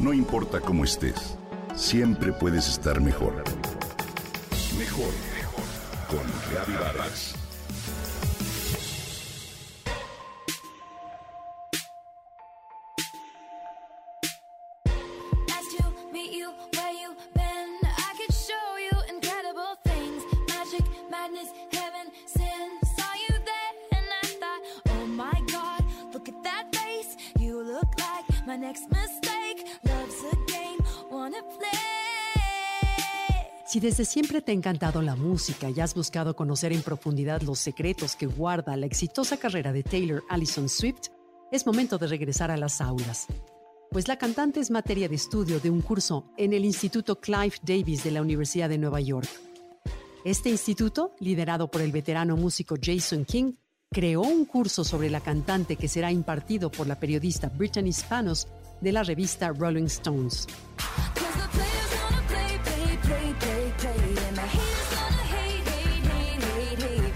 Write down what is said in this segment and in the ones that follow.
No importa cómo estés, siempre puedes estar mejor. Mejor, mejor. Con Reavivadas. Oh my god, look Si desde siempre te ha encantado la música y has buscado conocer en profundidad los secretos que guarda la exitosa carrera de Taylor Allison Swift, es momento de regresar a las aulas. Pues la cantante es materia de estudio de un curso en el Instituto Clive Davis de la Universidad de Nueva York. Este instituto, liderado por el veterano músico Jason King, creó un curso sobre la cantante que será impartido por la periodista Brittany Spanos de la revista Rolling Stones.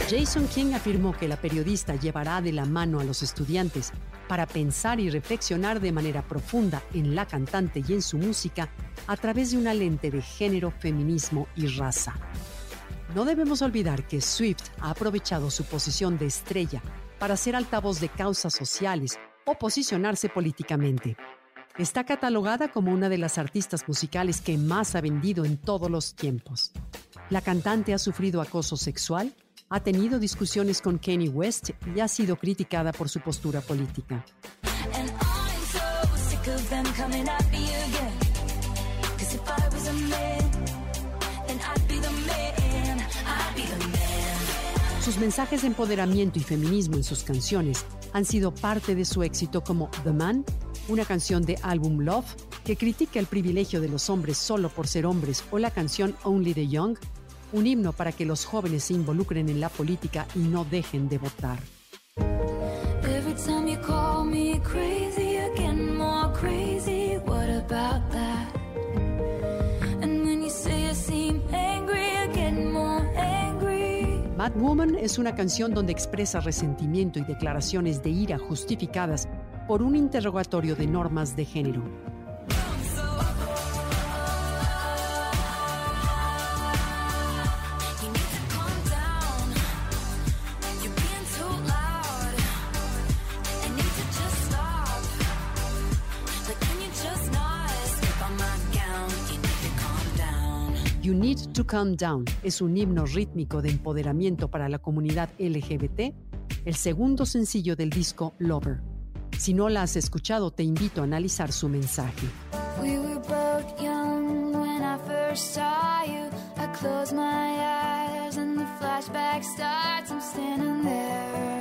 Jason King afirmó que la periodista llevará de la mano a los estudiantes para pensar y reflexionar de manera profunda en la cantante y en su música a través de una lente de género, feminismo y raza. No debemos olvidar que Swift ha aprovechado su posición de estrella para ser altavoz de causas sociales o posicionarse políticamente. Está catalogada como una de las artistas musicales que más ha vendido en todos los tiempos. La cantante ha sufrido acoso sexual, ha tenido discusiones con Kanye West y ha sido criticada por su postura política. Sus mensajes de empoderamiento y feminismo en sus canciones han sido parte de su éxito como The Man, una canción de álbum Love que critica el privilegio de los hombres solo por ser hombres, o la canción Only the Young, un himno para que los jóvenes se involucren en la política y no dejen de votar. Mad Woman es una canción donde expresa resentimiento y declaraciones de ira justificadas por un interrogatorio de normas de género. You Need to Calm Down es un himno rítmico de empoderamiento para la comunidad LGBT, el segundo sencillo del disco Lover. Si no la has escuchado, te invito a analizar su mensaje. We were both young when I first saw you. I close my eyes and the flashback starts. I'm standing there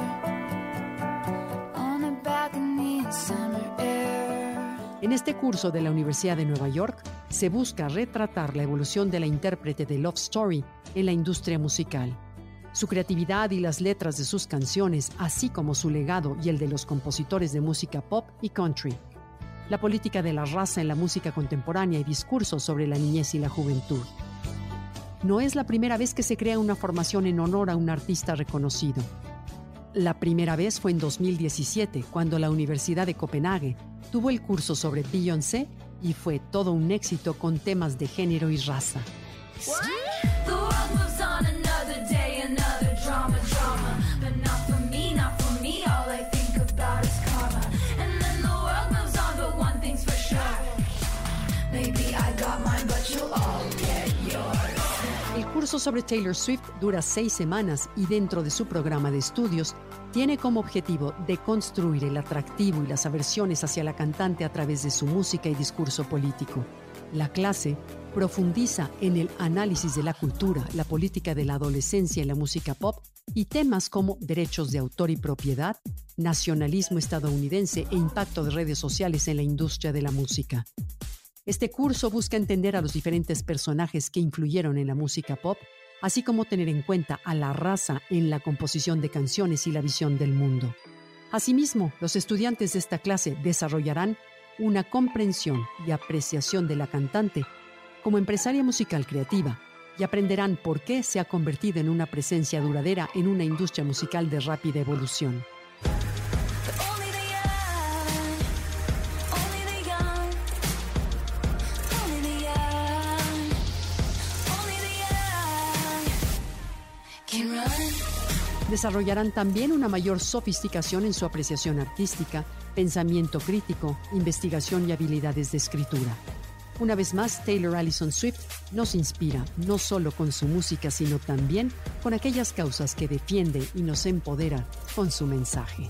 on a balcony in summer air. En este curso de la Universidad de Nueva York se busca retratar la evolución de la intérprete de Love Story en la industria musical. Su creatividad y las letras de sus canciones, así como su legado y el de los compositores de música pop y country. La política de la raza en la música contemporánea y discursos sobre la niñez y la juventud. No es la primera vez que se crea una formación en honor a un artista reconocido. La primera vez fue en 2017, cuando la Universidad de Copenhague tuvo el curso sobre Beyoncé y fue todo un éxito con temas de género y raza. Curso sobre Taylor Swift dura seis semanas y dentro de su programa de estudios tiene como objetivo deconstruir el atractivo y las aversiones hacia la cantante a través de su música y discurso político. La clase profundiza en el análisis de la cultura, la política de la adolescencia y la música pop y temas como derechos de autor y propiedad, nacionalismo estadounidense e impacto de redes sociales en la industria de la música. Este curso busca entender a los diferentes personajes que influyeron en la música pop, así como tener en cuenta a la raza en la composición de canciones y la visión del mundo. Asimismo, los estudiantes de esta clase desarrollarán una comprensión y apreciación de la cantante como empresaria musical creativa y aprenderán por qué se ha convertido en una presencia duradera en una industria musical de rápida evolución. Desarrollarán también una mayor sofisticación en su apreciación artística, pensamiento crítico, investigación y habilidades de escritura. Una vez más, Taylor Allison Swift nos inspira no solo con su música, sino también con aquellas causas que defiende y nos empodera con su mensaje.